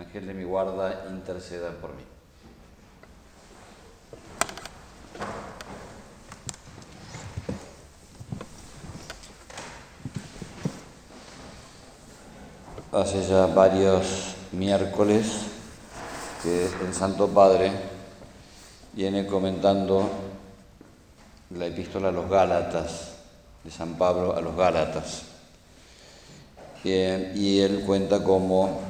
Ángel de mi guarda, interceda por mí. Hace ya varios miércoles que el Santo Padre viene comentando la epístola a los Gálatas, de San Pablo a los Gálatas. y él cuenta cómo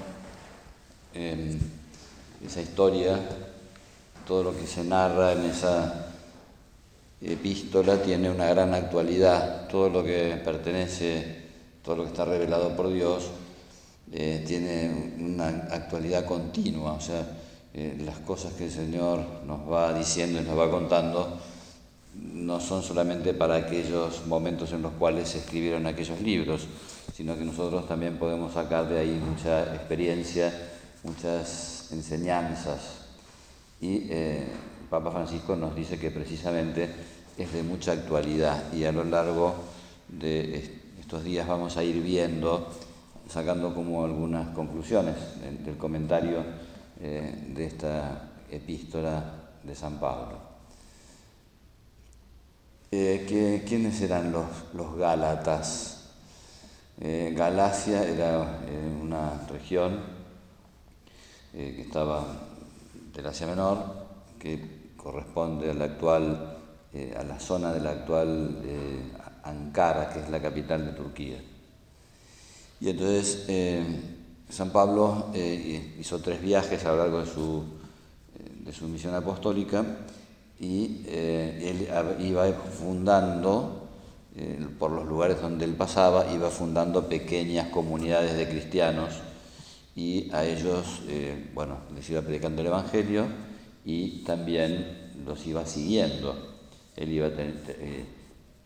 esa historia, todo lo que se narra en esa epístola tiene una gran actualidad, todo lo que pertenece, todo lo que está revelado por Dios, eh, tiene una actualidad continua, o sea, eh, las cosas que el Señor nos va diciendo y nos va contando no son solamente para aquellos momentos en los cuales se escribieron aquellos libros, sino que nosotros también podemos sacar de ahí mucha experiencia muchas enseñanzas y eh, Papa Francisco nos dice que precisamente es de mucha actualidad y a lo largo de estos días vamos a ir viendo, sacando como algunas conclusiones del, comentario eh, de esta epístola de San Pablo. Eh, ¿Quiénes eran los, los Gálatas? Galacia era una región eh, que estaba del Asia Menor, que corresponde a la actual, eh, a la zona de la actual eh, Ankara, que es la capital de Turquía. Y entonces San Pablo hizo tres viajes a lo largo de su, de su misión apostólica y él iba fundando, por los lugares donde él pasaba, iba fundando pequeñas comunidades de cristianos y a ellos, eh, bueno, les iba predicando el Evangelio y también los iba siguiendo. Él iba eh,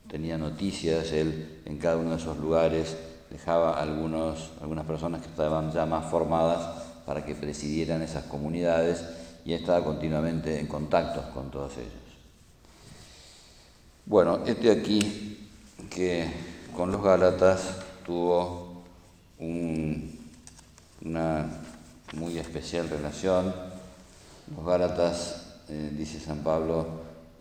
tenía noticias, él en cada uno de esos lugares dejaba algunos, algunas personas que estaban ya más formadas para que presidieran esas comunidades y estaba continuamente en contacto con todos ellos. Bueno, este aquí que con los Gálatas tuvo un una muy especial relación. Los Gálatas, eh, dice San Pablo,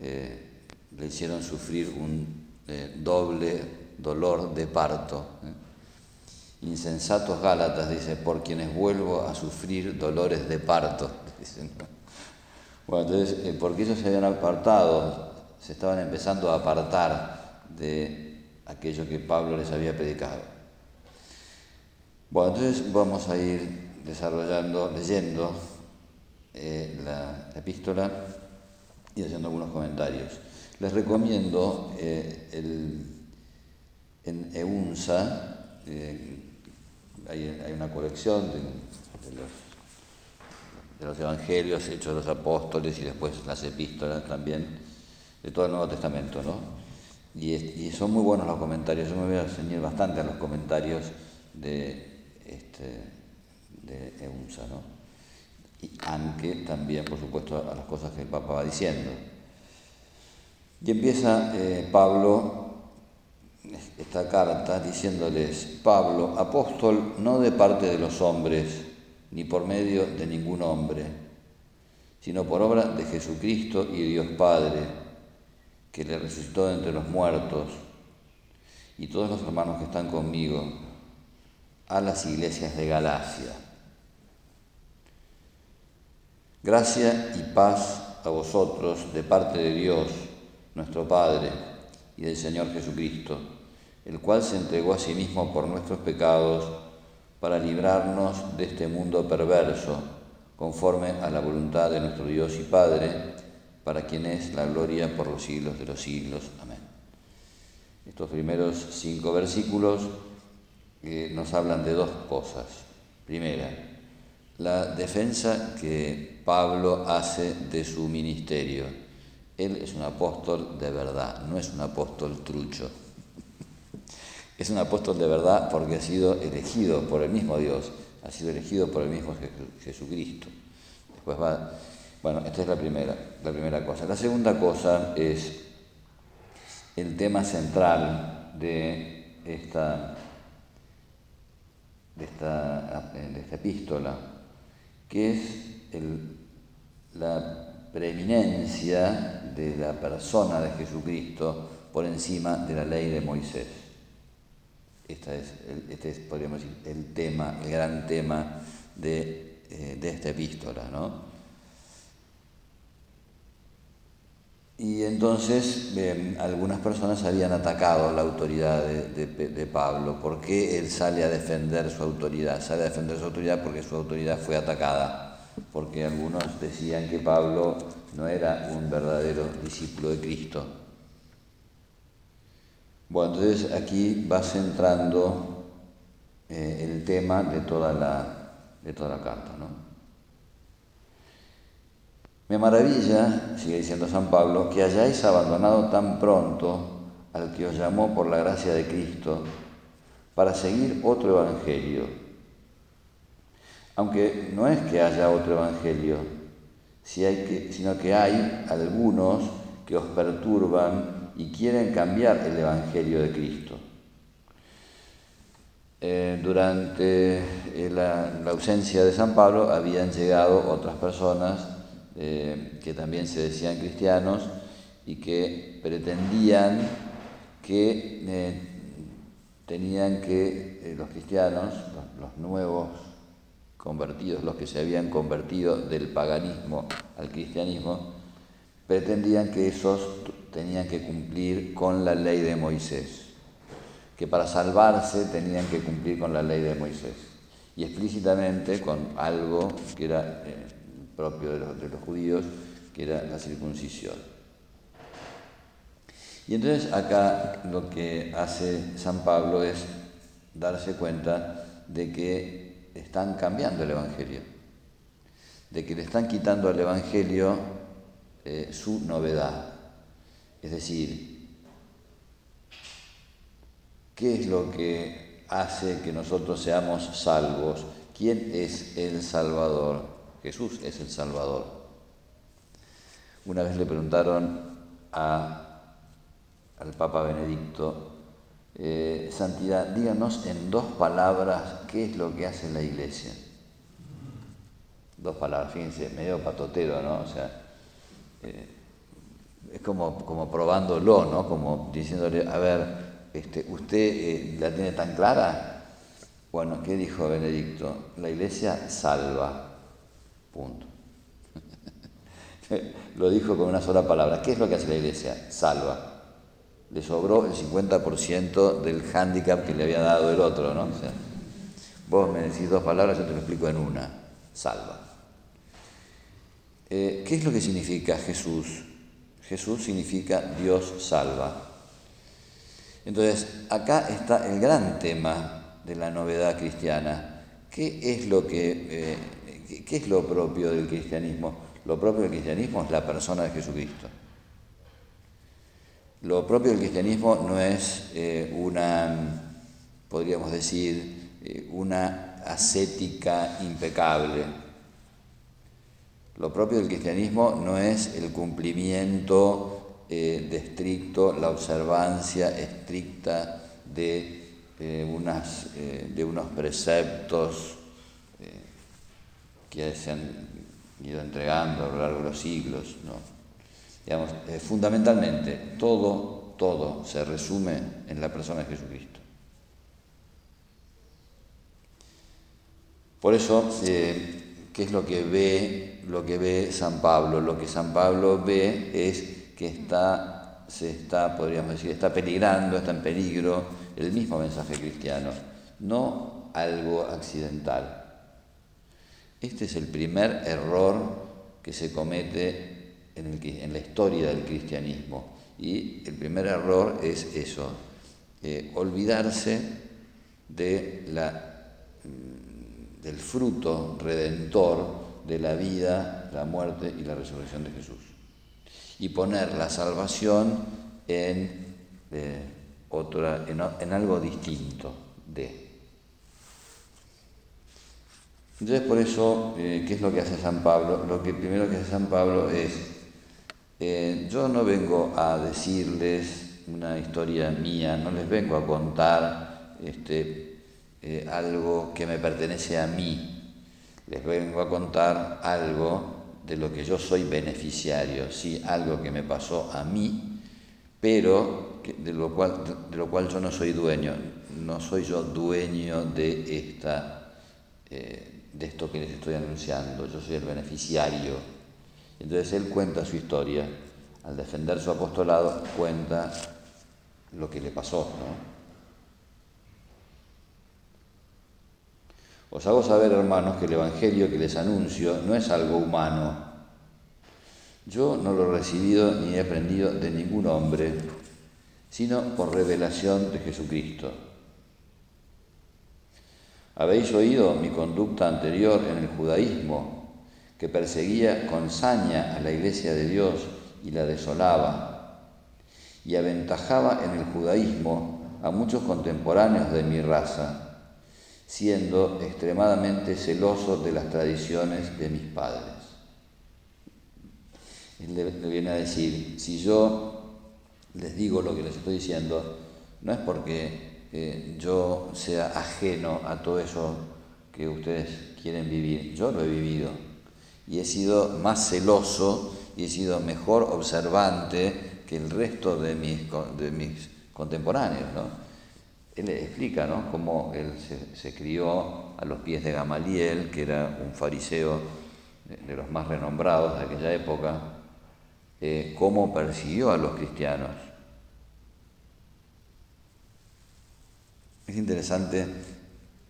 eh, le hicieron sufrir un eh, doble dolor de parto. Insensatos Gálatas, dice, por quienes vuelvo a sufrir dolores de parto. Bueno, entonces, porque ellos se habían apartado, se estaban empezando a apartar de aquello que Pablo les había predicado. Bueno, entonces vamos a ir desarrollando, leyendo eh, la, epístola y haciendo algunos comentarios. Les recomiendo eh, el, en EUNSA, eh, hay, una colección de, los, evangelios hechos de los apóstoles y después las epístolas también, de todo el Nuevo Testamento, ¿no? Y, y son muy buenos los comentarios, yo me voy a enseñar bastante a los comentarios de este, de EUNSA, ¿no? Y aunque también, por supuesto, a las cosas que el Papa va diciendo. Y empieza eh, Pablo esta carta diciéndoles, Pablo, apóstol no de parte de los hombres, ni por medio de ningún hombre, sino por obra de Jesucristo y Dios Padre, que le resucitó entre los muertos, y todos los hermanos que están conmigo, a las iglesias de Galacia. Gracia y paz a vosotros de parte de Dios, nuestro Padre, y del Señor Jesucristo, el cual se entregó a sí mismo por nuestros pecados para librarnos de este mundo perverso, conforme a la voluntad de nuestro Dios y Padre, para quien es la gloria por los siglos de los siglos. Amén. Estos primeros cinco versículos nos hablan de dos cosas. Primera, la defensa que Pablo hace de su ministerio. Él es un apóstol de verdad, no es un apóstol trucho. Es un apóstol de verdad porque ha sido elegido por el mismo Dios, ha sido elegido por el mismo Jesucristo. Después va, bueno, esta es la primera, la primera cosa. La segunda cosa es el tema central de esta, de esta, de esta epístola, que es la preeminencia de la persona de Jesucristo por encima de la ley de Moisés. Este es, este es podríamos decir, el tema, el gran tema de, eh, de esta epístola, ¿no? Y entonces algunas personas habían atacado la autoridad de, Pablo. ¿Por qué él sale a defender su autoridad? Sale a defender su autoridad porque su autoridad fue atacada. Porque algunos decían que Pablo no era un verdadero discípulo de Cristo. Bueno, entonces aquí va centrando eh, el tema de toda la, de toda la carta. ¿no? Me maravilla, sigue diciendo San Pablo, que hayáis abandonado tan pronto al que os llamó por la gracia de Cristo para seguir otro evangelio. Aunque no es que haya otro evangelio, sino que hay algunos que os perturban y quieren cambiar el evangelio de Cristo. Eh, durante eh, la ausencia de San Pablo habían llegado otras personas eh, que también se decían cristianos y que pretendían que eh, tenían que eh, los cristianos, los, nuevos convertidos, los que se habían convertido del paganismo al cristianismo, pretendían que esos tenían que cumplir con la ley de Moisés, que para salvarse tenían que cumplir con la ley de Moisés, y explícitamente con algo que era propio de los, judíos, que era la circuncisión. Y entonces acá lo que hace San Pablo es darse cuenta de que están cambiando el Evangelio, de que le están quitando al Evangelio eh, su novedad. Es decir, ¿qué es lo que hace que nosotros seamos salvos? ¿Quién es el Salvador? Jesús es el Salvador. Una vez le preguntaron al Papa Benedicto, eh, Santidad, díganos en dos palabras qué es lo que hace la iglesia. Dos palabras, fíjense, medio patotero, ¿no? O sea, eh, es como, como probándolo, ¿no? Como diciéndole, a ver, este, ¿usted eh, la tiene tan clara? Bueno, ¿qué dijo Benedicto? La iglesia salva. Punto. lo dijo con una sola palabra. ¿Qué es lo que hace la iglesia? Salva. Le sobró el 50% del hándicap que le había dado el otro, ¿no? vos me decís dos palabras, yo te lo explico en una. Salva. Eh, ¿Qué es lo que significa Jesús? Jesús significa Dios salva. Entonces, acá está el gran tema de la novedad cristiana. ¿Qué es lo que eh, ¿Qué, es lo propio del cristianismo? Lo propio del cristianismo es la persona de Jesucristo. Lo propio del cristianismo no es eh, una, podríamos decir, eh, una ascética impecable. Lo propio del cristianismo no es el cumplimiento eh, de estricto, la observancia estricta de, unas, de unos preceptos que se han ido entregando a lo largo de los siglos. ¿no? Digamos, eh, fundamentalmente, todo, todo se resume en la persona de Jesucristo. Por eso, eh, ¿qué es lo que ve, lo que ve San Pablo? Lo que San Pablo ve es que está, se está, podríamos decir, está peligrando, está en peligro el mismo mensaje cristiano, no algo accidental. Este es el primer error que se comete en, la historia del cristianismo. Y el primer error es eso, eh, olvidarse la, del fruto redentor de la vida, la muerte y la resurrección de Jesús. Y poner la salvación en, eh, en, algo distinto de. Entonces por eso, eh, ¿qué es lo que hace San Pablo? Lo que primero que hace San Pablo es, eh, yo no vengo a decirles una historia mía, no les vengo a contar este, algo que me pertenece a mí, les vengo a contar algo de lo que yo soy beneficiario, sí, algo que me pasó a mí, pero de lo cual, de lo cual yo no soy dueño, no soy yo dueño de, esta, eh, de esto que les estoy anunciando, yo soy el beneficiario. Entonces él cuenta su historia, al defender su apostolado cuenta lo que le pasó, ¿no? Os hago saber, hermanos, que el Evangelio que les anuncio no es algo humano. Yo no lo he recibido ni he aprendido de ningún hombre, sino por revelación de Jesucristo. Habéis oído mi conducta anterior en el judaísmo, que perseguía con saña a la iglesia de Dios y la desolaba, y aventajaba en el judaísmo a muchos contemporáneos de mi raza siendo extremadamente celoso de las tradiciones de mis padres. Él le, viene a decir, si yo les digo lo que les estoy diciendo, no es porque yo sea ajeno a todo eso que ustedes quieren vivir, yo lo he vivido y he sido más celoso y he sido mejor observante que el resto de mis, de mis contemporáneos. él explica ¿no? cómo él se, crió a los pies de Gamaliel, que era un fariseo de, los más renombrados de aquella época, eh, cómo persiguió a los cristianos. Es interesante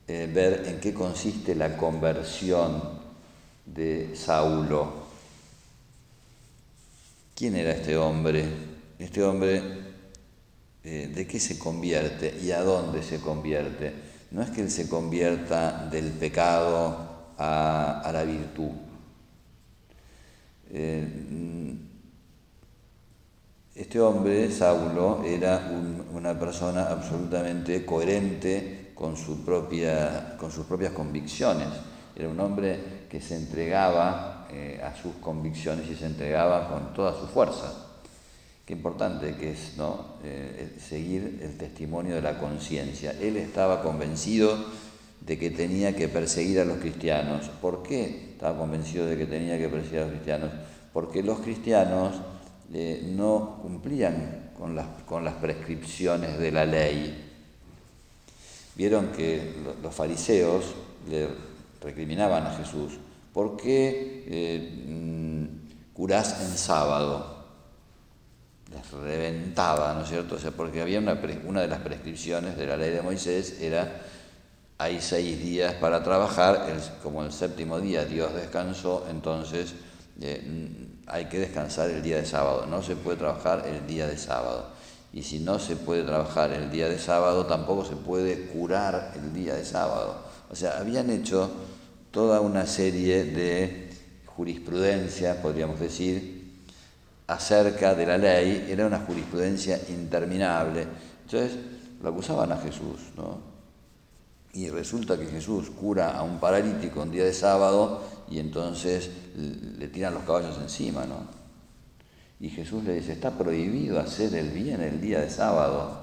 eh, ver en qué consiste la conversión de Saulo. ¿Quién era este hombre? Este hombre eh, de qué se convierte y a dónde se convierte. No es que él se convierta del pecado a, la virtud. Eh, este hombre, Saulo, era una persona absolutamente coherente con, su propia, con sus propias convicciones. Era un hombre que se entregaba eh, a sus convicciones y se entregaba con toda su fuerza. Qué importante que es ¿no? Eh, seguir el testimonio de la conciencia. Él estaba convencido de que tenía que perseguir a los cristianos. ¿Por qué estaba convencido de que tenía que perseguir a los cristianos? Porque los cristianos eh, no cumplían con las, con las prescripciones de la ley. Vieron que los fariseos le recriminaban a Jesús. ¿Por qué eh, mm, curás en sábado? les reventaba, ¿no es cierto? O sea, porque había una, una de las prescripciones de la ley de Moisés era hay seis días para trabajar, como el séptimo día Dios descansó, entonces eh, hay que descansar el día de sábado, no se puede trabajar el día de sábado. Y si no se puede trabajar el día de sábado, tampoco se puede curar el día de sábado. O sea, habían hecho toda una serie de jurisprudencias, podríamos decir, acerca de la ley era una jurisprudencia interminable. Entonces lo acusaban a Jesús, ¿no? Y resulta que Jesús cura a un paralítico un día de sábado y entonces le tiran los caballos encima, ¿no? Y Jesús le dice, está prohibido hacer el bien el día de sábado.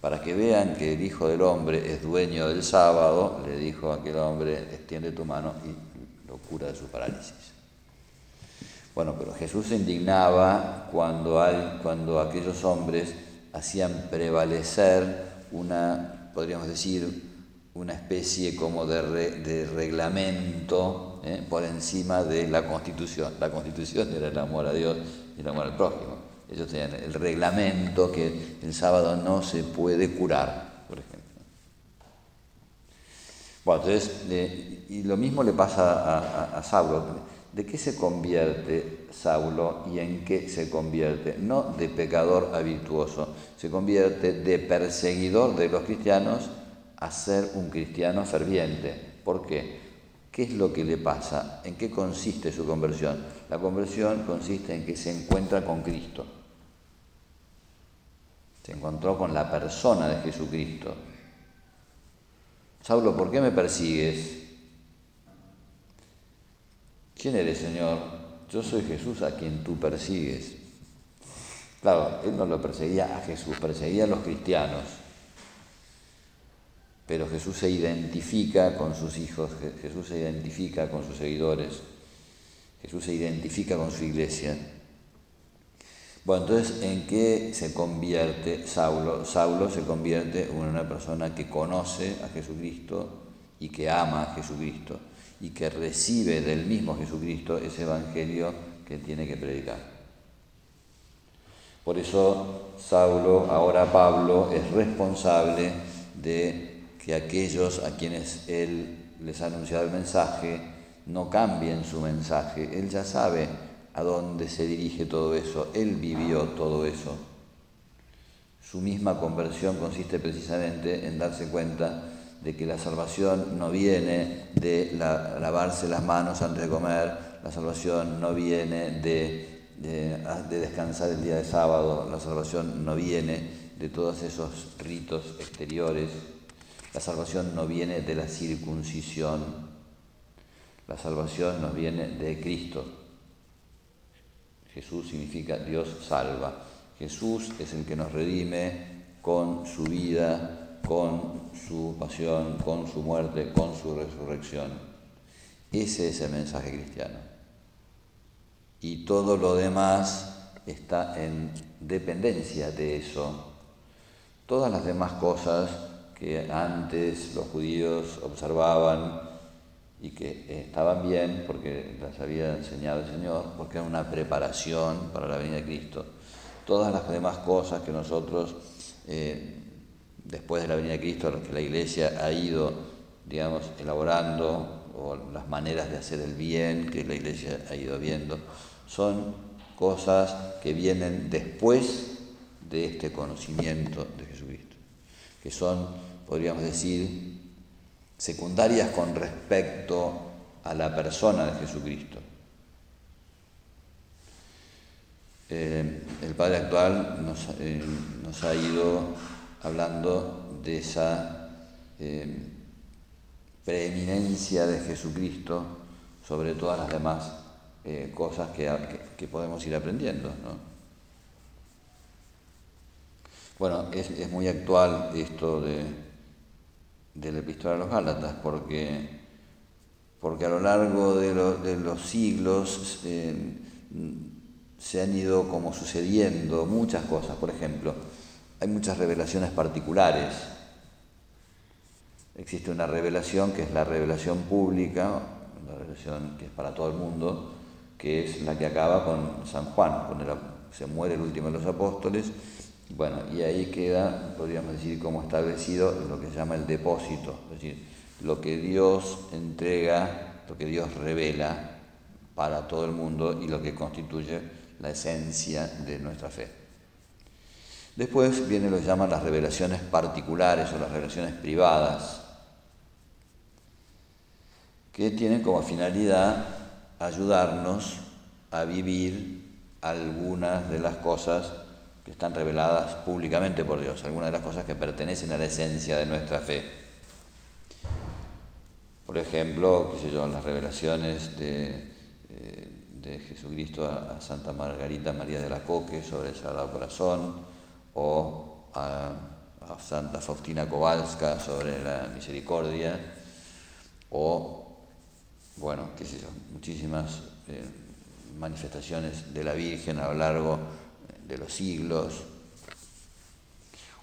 Para que vean que el Hijo del Hombre es dueño del sábado, le dijo a aquel hombre, extiende tu mano y lo cura de su parálisis. Bueno, pero Jesús se indignaba cuando, cuando aquellos hombres hacían prevalecer una, podríamos decir, una especie como de, reglamento ¿eh? por encima de la constitución. La constitución era el amor a Dios y el amor al prójimo. Ellos tenían el reglamento que el sábado no se puede curar, por ejemplo. Bueno, entonces, eh, y lo mismo le pasa a, a, ¿De qué se convierte Saulo y en qué se convierte? No de pecador a virtuoso, se convierte de perseguidor de los cristianos a ser un cristiano ferviente. ¿Por qué? ¿Qué es lo que le pasa? ¿En qué consiste su conversión? La conversión consiste en que se encuentra con Cristo. Se encontró con la persona de Jesucristo. Saulo, ¿por qué me persigues? ¿Quién eres, Señor? Yo soy Jesús a quien tú persigues. Claro, él no lo perseguía a Jesús, perseguía a los cristianos. Pero Jesús se identifica con sus hijos, Jesús se identifica con sus seguidores, Jesús se identifica con su iglesia. Bueno, entonces, ¿en qué se convierte Saulo? Saulo se convierte en una persona que conoce a Jesucristo y que ama a Jesucristo y que recibe del mismo Jesucristo ese evangelio que tiene que predicar. Por eso Saulo, ahora Pablo, es responsable de que aquellos a quienes él les ha anunciado el mensaje no cambien su mensaje. Él ya sabe a dónde se dirige todo eso, él vivió todo eso. Su misma conversión consiste precisamente en darse cuenta de que la salvación no viene de lavarse las manos antes de comer, la salvación no viene de, de, descansar el día de sábado, la salvación no viene de todos esos ritos exteriores, la salvación no viene de la circuncisión, la salvación nos viene de Cristo. Jesús significa Dios salva. Jesús es el que nos redime con su vida, con su pasión, con su muerte, con su resurrección. Ese es el mensaje cristiano. Y todo lo demás está en dependencia de eso. Todas las demás cosas que antes los judíos observaban y que estaban bien porque las había enseñado el Señor, porque era una preparación para la venida de Cristo. Todas las demás cosas que nosotros eh, después de la venida de Cristo, que la Iglesia ha ido, digamos, elaborando, o las maneras de hacer el bien que la Iglesia ha ido viendo, son cosas que vienen después de este conocimiento de Jesucristo, que son, podríamos decir, secundarias con respecto a la persona de Jesucristo. Eh, el Padre actual nos, eh, nos ha ido hablando de esa eh, preeminencia de Jesucristo sobre todas las demás eh, cosas que, podemos ir aprendiendo. Bueno, es, muy actual esto de, de la epístola a los Gálatas, porque, porque a lo largo de, los siglos eh, se han ido como sucediendo muchas cosas. Por ejemplo, hay muchas revelaciones particulares. Existe una revelación que es la revelación pública, la revelación que es para todo el mundo, que es la que acaba con San Juan, cuando se muere el último de los apóstoles. Bueno, y ahí queda, podríamos decir, como establecido lo que se llama el depósito, es decir, lo que Dios entrega, lo que Dios revela para todo el mundo y lo que constituye la esencia de nuestra fe. Después viene lo que llaman las revelaciones particulares o las revelaciones privadas, que tienen como finalidad ayudarnos a vivir algunas de las cosas que están reveladas públicamente por Dios, algunas de las cosas que pertenecen a la esencia de nuestra fe. Por ejemplo, qué sé las revelaciones de, eh, Jesucristo a, Santa Margarita María de la Coque sobre el Sagrado Corazón, o a, Santa Faustina Kowalska sobre la misericordia, o, bueno, qué sé yo, muchísimas eh, manifestaciones de la Virgen a lo largo de los siglos,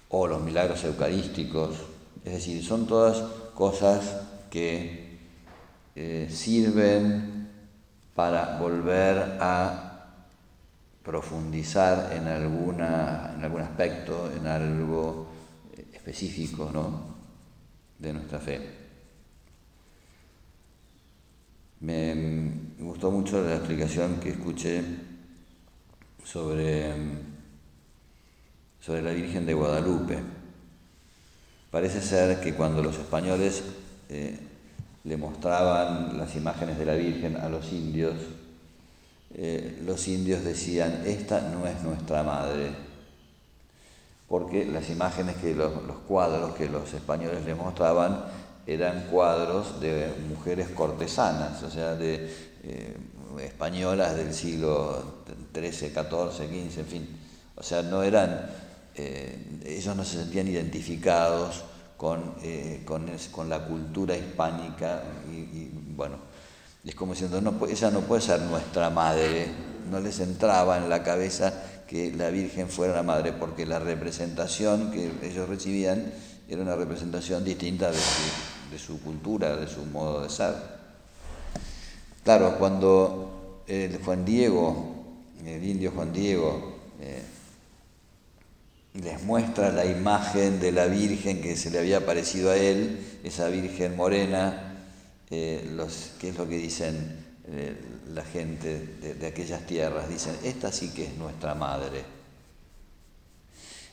o los milagros eucarísticos, es decir, son todas cosas que eh, sirven para volver a profundizar en, alguna, en algún aspecto, en algo específico de nuestra fe. Me gustó mucho la explicación que escuché sobre, sobre la Virgen de Guadalupe. Parece ser que cuando los españoles eh, le mostraban las imágenes de la Virgen a los indios, eh, los indios decían, esta no es nuestra madre, porque las imágenes que los, cuadros que los españoles le mostraban eran cuadros de mujeres cortesanas, o sea, de eh, españolas del siglo XIII, XIV, XV, en fin. O sea, no eran, eh, ellos no se sentían identificados con, con, la cultura hispánica y bueno, es como diciendo, no, no puede ser nuestra madre. No les entraba en la cabeza que la Virgen fuera la madre, porque la representación que ellos recibían era una representación distinta de su, cultura, de su modo de ser. Claro, cuando el Juan Diego, el indio Juan Diego, eh, les muestra la imagen de la Virgen que se le había parecido a él, esa Virgen morena, eh, los, qué es lo que dicen eh, la gente de, aquellas tierras. Dicen, esta sí que es nuestra madre.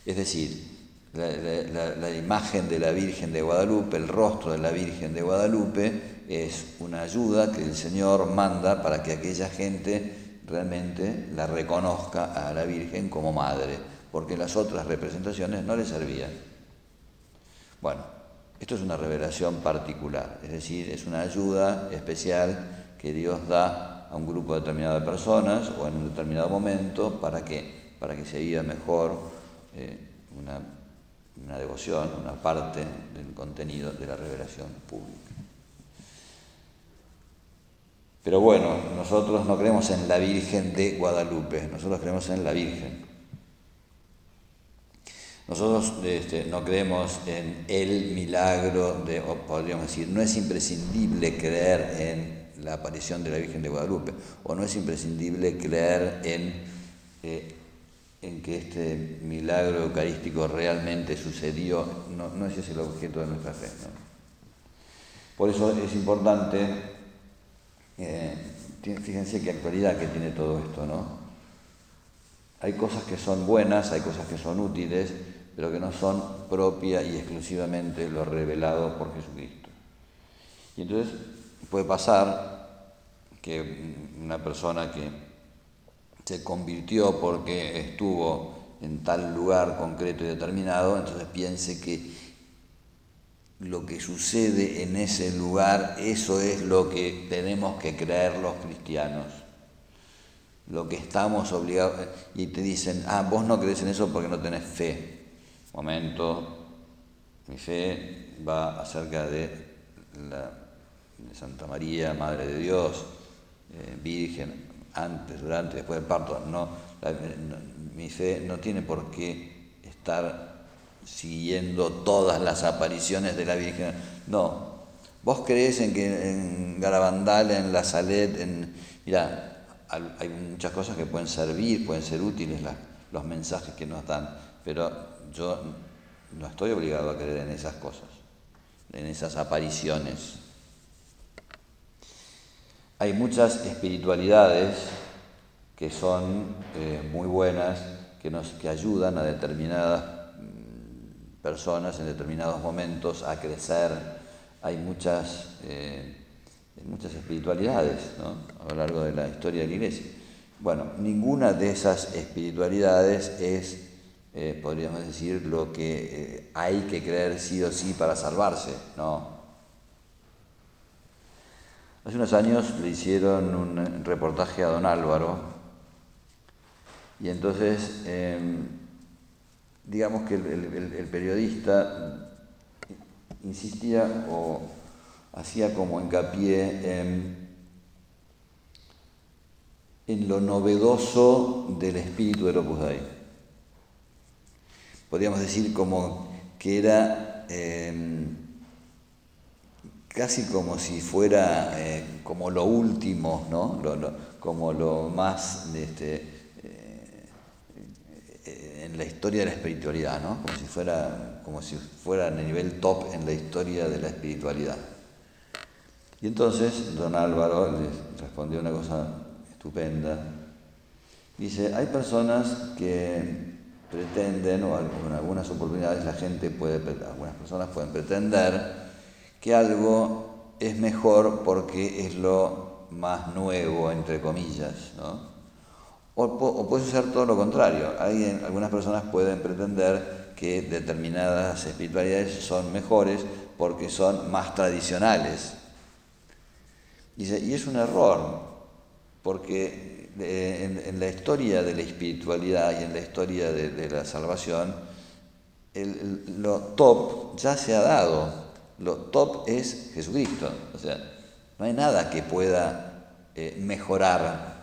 Es decir, la, imagen de la Virgen de Guadalupe, el rostro de la Virgen de Guadalupe, es una ayuda que el Señor manda para que aquella gente realmente la reconozca a la Virgen como madre, porque las otras representaciones no le servían. Bueno, esto es una revelación particular, es decir, es una ayuda especial que Dios da a un grupo determinado de personas o en un determinado momento para que, para que se viva mejor eh, una, una devoción, una parte del contenido de la revelación pública. Pero bueno, nosotros no creemos en la Virgen de Guadalupe, nosotros creemos en la Virgen. Nosotros este, no creemos en el milagro, de, o podríamos decir, no es imprescindible creer en la aparición de la Virgen de Guadalupe, o no es imprescindible creer en, eh, en que este milagro eucarístico realmente sucedió, no, no ese es el objeto de nuestra fe. Por eso es importante, eh, fíjense qué actualidad que tiene todo esto, ¿no? Hay cosas que son buenas, hay cosas que son útiles, pero que no son propia y exclusivamente lo revelado por Jesucristo. Y entonces puede pasar que una persona que se convirtió porque estuvo en tal lugar concreto y determinado, entonces piense que lo que sucede en ese lugar, eso es lo que tenemos que creer los cristianos. Lo que estamos obligados, y te dicen, ah, vos no crees en eso porque no tenés fe momento mi fe va acerca de, la, Santa María, Madre de Dios, eh, Virgen, antes, durante, después del parto. No, mi fe no tiene por qué estar siguiendo todas las apariciones de la Virgen. No, vos crees en que en Garabandal, en La Salet, en... Mira, hay muchas cosas que pueden servir, pueden ser útiles los mensajes que nos dan, pero yo no estoy obligado a creer en esas cosas, en esas apariciones. Hay muchas espiritualidades que son eh, muy buenas, que nos que ayudan a determinadas mm, personas en determinados momentos a crecer. Hay muchas, eh, muchas espiritualidades a lo largo de la historia de la Iglesia. Bueno, ninguna de esas espiritualidades es eh, podríamos decir, lo que eh, hay que creer sí o sí para salvarse, ¿no? Hace unos años le hicieron un reportaje a don Álvaro y entonces, em, digamos que el, periodista insistía o hacía como hincapié en, en lo novedoso del espíritu del Opus Dei podríamos decir como que era em, casi como si fuera eh, como lo último, ¿no? como lo más este, eh, en la historia de la espiritualidad, ¿no? como, si fuera, como si fuera el nivel top en la historia de la espiritualidad. Y entonces don Álvaro le respondió una cosa estupenda. Dice, hay personas que pretenden, o en algunas oportunidades la gente puede, algunas personas pueden pretender que algo es mejor porque es lo más nuevo, entre comillas, ¿no? O, puede ser todo lo contrario. Hay, algunas personas pueden pretender que determinadas espiritualidades son mejores porque son más tradicionales. Y, es un error, porque eh, en, la historia de la espiritualidad y en la historia de, la salvación, lo top ya se ha dado. Lo top es Jesucristo. O sea, no hay nada que pueda eh, mejorar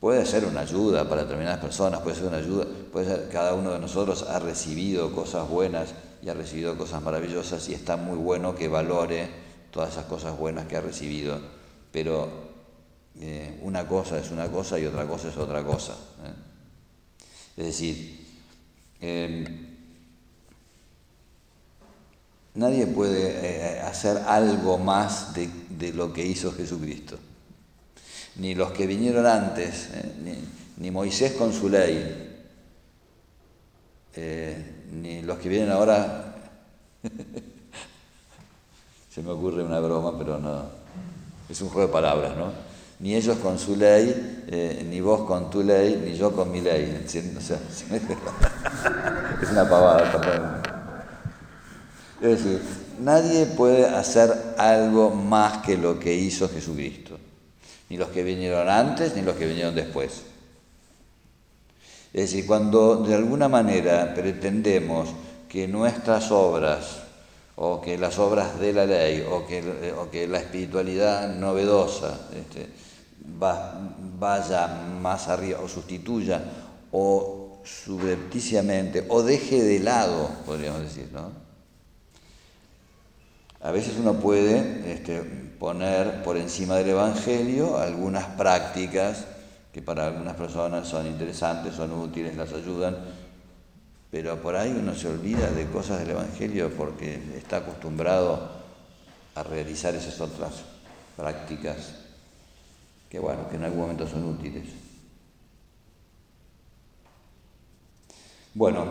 Puede ser una ayuda para determinadas personas, puede ser una ayuda, puede ser cada uno de nosotros ha recibido cosas buenas y ha recibido cosas maravillosas y está muy bueno que valore todas esas cosas buenas que ha recibido, pero eh, una cosa es una cosa y otra cosa es otra cosa. ¿eh? Es decir, em, nadie puede eh, hacer algo más de lo que hizo Jesucristo ni los que vinieron antes, eh, ni, Moisés con su ley, ni los que vienen ahora. Se me ocurre una broma, pero no. Es un juego de palabras, ¿no? Ni ellos con su ley, eh, ni vos con tu ley, ni yo con mi ley. es una pavada, Es decir, nadie puede hacer algo más que lo que hizo Jesucristo ni los que vinieron antes ni los que vinieron después. Es decir, cuando de alguna manera pretendemos que nuestras obras, o que las obras de la ley, o que, o que la espiritualidad novedosa este, vaya más arriba, o sustituya, o subrepticiamente, o deje de lado, podríamos decir, ¿no? A veces uno puede este, poner por encima del Evangelio algunas prácticas que para algunas personas son interesantes, son útiles, las ayudan, pero por ahí uno se olvida de cosas del Evangelio porque está acostumbrado a realizar esas otras prácticas que bueno, que en algún momento son útiles. Bueno,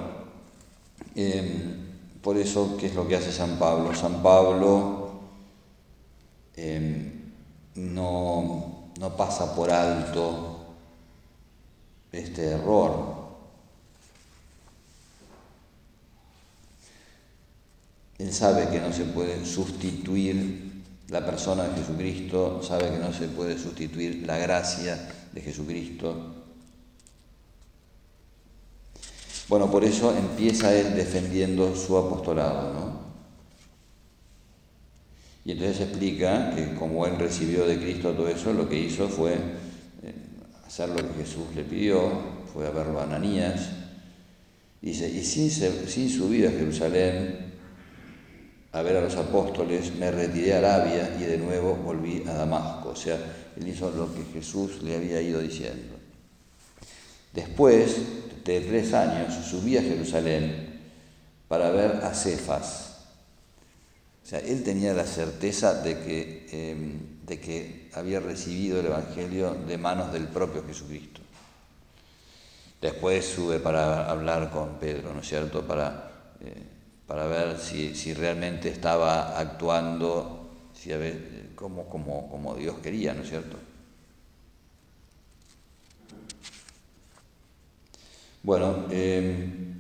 em, por eso, ¿qué es lo que hace San Pablo? San Pablo em, no, no pasa por alto este error. Él sabe que no se puede sustituir la persona de Jesucristo, sabe que no se puede sustituir la gracia de Jesucristo, Bueno, por eso empieza él defendiendo su apostolado, ¿no? Y entonces explica que como él recibió de Cristo todo eso, lo que hizo fue eh, hacer lo que Jesús le pidió, fue a verlo a Ananías, dice, y sin, sin subir a Jerusalén a ver a los apóstoles, me retiré a Arabia y de nuevo volví a Damasco. O sea, él hizo lo que Jesús le había ido diciendo. Después de tres años subí a Jerusalén para ver a Cefas. O sea, él tenía la certeza de que, em, de que había recibido el Evangelio de manos del propio Jesucristo. Después sube para hablar con Pedro, ¿no es cierto? Para, eh, para ver si, si, realmente estaba actuando si, como, como, como Dios quería, ¿no es cierto? Bueno, em,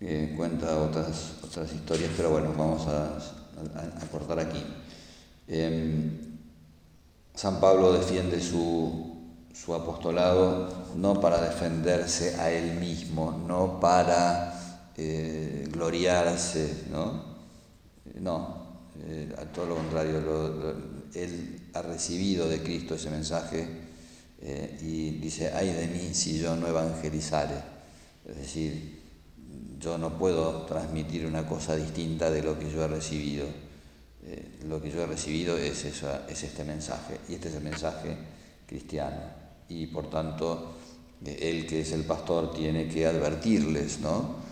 eh, cuenta otras, otras historias, pero bueno, vamos a, cortar aquí. Em, San Pablo defiende su, su apostolado no para defenderse a él mismo, no para eh, gloriarse, ¿no? No, eh, a todo lo contrario, él ha recibido de Cristo ese mensaje eh, y dice, ay de mí si yo no evangelizare. Es decir, yo no puedo transmitir una cosa distinta de lo que yo he recibido. Eh, lo que yo he recibido es, es este mensaje, y este es el mensaje cristiano. Y por tanto, eh, él que es el pastor tiene que advertirles, ¿no?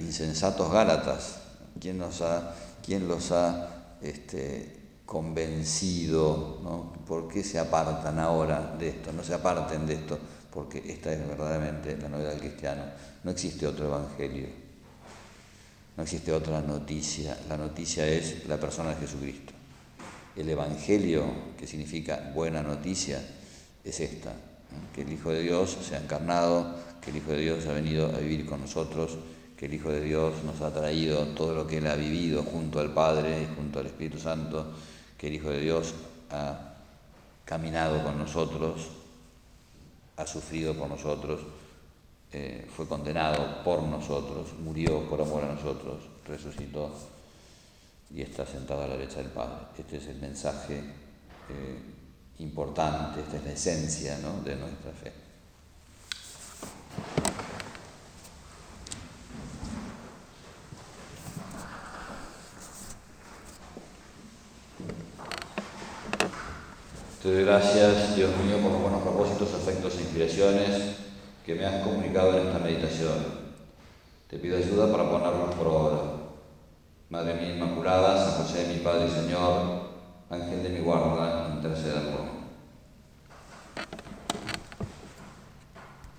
insensatos Gálatas, ¿quién, los ha este, convencido. ¿Por qué se apartan ahora de esto? No se aparten de esto, porque esta es verdaderamente la novedad del cristiano. No existe otro evangelio, no existe otra noticia. La noticia es la persona de Jesucristo. El evangelio, que significa buena noticia, es esta, que el Hijo de Dios se ha encarnado, que el Hijo de Dios ha venido a vivir con nosotros, que el Hijo de Dios nos ha traído todo lo que Él ha vivido junto al Padre y junto al Espíritu Santo, que el Hijo de Dios ha caminado con nosotros, ha sufrido por nosotros, eh, fue condenado por nosotros, murió por amor a nosotros, resucitó y está sentado a la derecha del Padre. Este es el mensaje eh, importante, esta es la esencia de nuestra fe. Te doy gracias, Dios mío, por los buenos propósitos, afectos e inspiraciones que me has comunicado en esta meditación. Te pido ayuda para ponerlos por obra. Madre mía Inmaculada, San José, mi Padre y Señor, Ángel de mi guarda, interceda